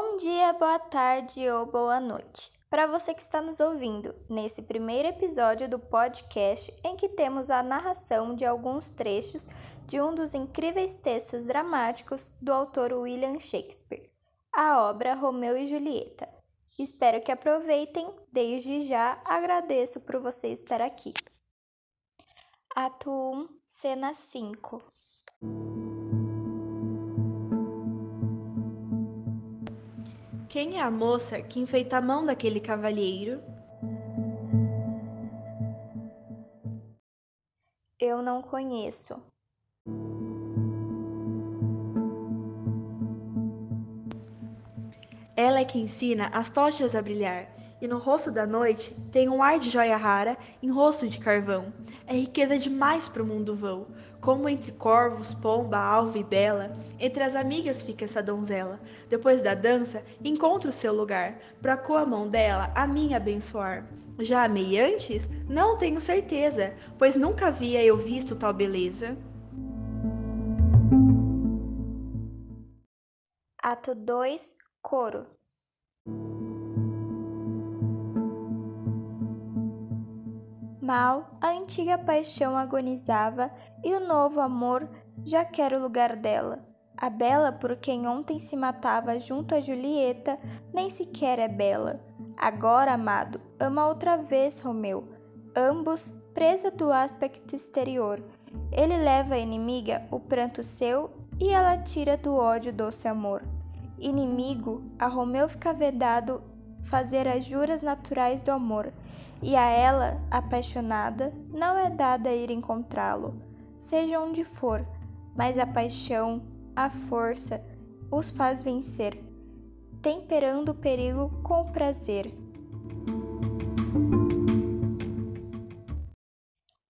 Bom dia, boa tarde ou boa noite. Para você que está nos ouvindo nesse primeiro episódio do podcast em que temos a narração de alguns trechos de um dos incríveis textos dramáticos do autor William Shakespeare, a obra Romeu e Julieta. Espero que aproveitem. Desde já agradeço por você estar aqui. Ato 1, cena 5. Quem é a moça que enfeita a mão daquele cavalheiro? Eu não conheço. Ela é que ensina as tochas a brilhar, e no rosto da noite tem um ar de joia rara em rosto de carvão. É riqueza demais para o mundo vão. Como entre corvos, pomba, alva e bela, entre as amigas fica essa donzela. Depois da dança, encontra o seu lugar, pra com a mão dela a minha abençoar. Já amei antes? Não tenho certeza, pois nunca havia eu visto tal beleza. Ato 2 Coro Mal, a antiga paixão agonizava e o novo amor já quer o lugar dela. A bela por quem ontem se matava junto a Julieta nem sequer é bela. Agora, amado, ama outra vez Romeu. Ambos presa do aspecto exterior. Ele leva à inimiga o pranto seu e ela tira do ódio doce amor. Inimigo, a Romeu fica vedado fazer as juras naturais do amor e a ela, apaixonada, não é dada ir encontrá-lo, seja onde for, mas a paixão, a força, os faz vencer, temperando o perigo com o prazer.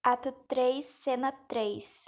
Ato 3, cena 3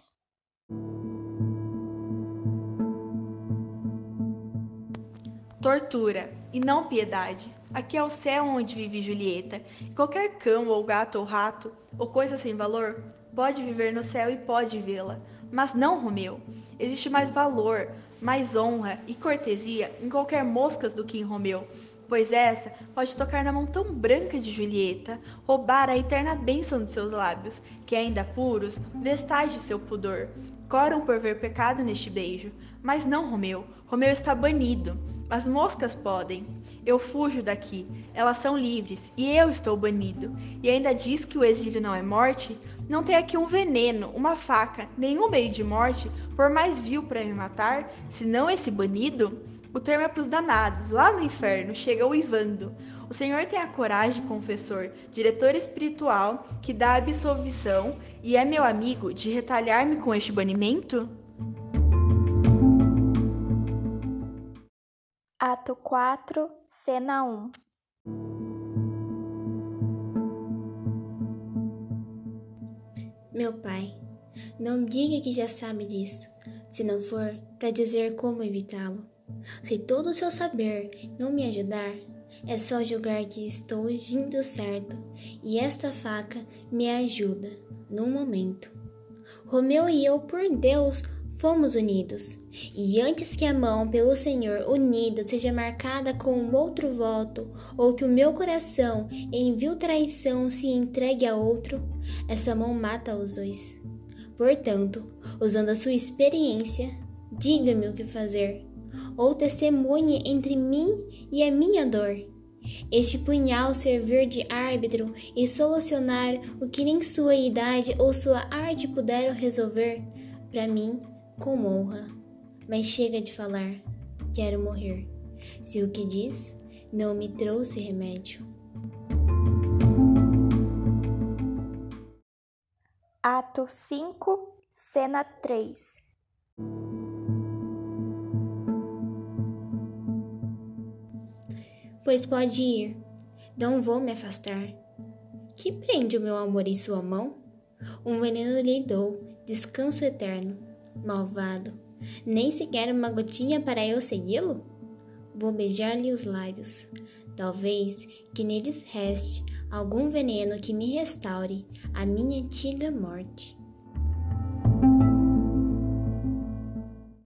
Tortura e não piedade. Aqui é o céu onde vive Julieta. qualquer cão ou gato ou rato ou coisa sem valor pode viver no céu e pode vê-la. Mas não Romeu. Existe mais valor, mais honra e cortesia em qualquer moscas do que em Romeu, pois essa pode tocar na mão tão branca de Julieta, roubar a eterna bênção de seus lábios, que ainda puros, vestais de seu pudor, coram por ver pecado neste beijo. Mas não Romeu, Romeu está banido. As moscas podem. Eu fujo daqui. Elas são livres e eu estou banido. E ainda diz que o exílio não é morte? Não tem aqui um veneno, uma faca, nenhum meio de morte, por mais vil para me matar, senão esse banido? O termo é para os danados, lá no inferno, chega uivando. O Senhor tem a coragem, confessor, diretor espiritual, que dá absolvição e é meu amigo de retalhar-me com este banimento? Ato 4, Cena 1 Meu pai, não diga que já sabe disso, se não for para dizer como evitá-lo. Se todo o seu saber não me ajudar, é só julgar que estou agindo certo e esta faca me ajuda num momento. Romeu e eu, por Deus, fomos unidos. E antes que a mão pelo Senhor unida seja marcada com um outro voto, ou que o meu coração em vil traição se entregue a outro, essa mão mata os dois. Portanto, usando a sua experiência, diga-me o que fazer, ou testemunhe entre mim e a minha dor. Este punhal servir de árbitro e solucionar o que nem sua idade ou sua arte puderam resolver, para mim com honra. Mas chega de falar, quero morrer. Se o que diz não me trouxe remédio. Ato 5, cena 3 Pois pode ir, não vou me afastar. Que prende o meu amor em sua mão? Um veneno lhe dou, descanso eterno malvado, nem sequer uma gotinha para eu segui-lo? Vou beijar-lhe os lábios, talvez que neles reste algum veneno que me restaure a minha antiga morte.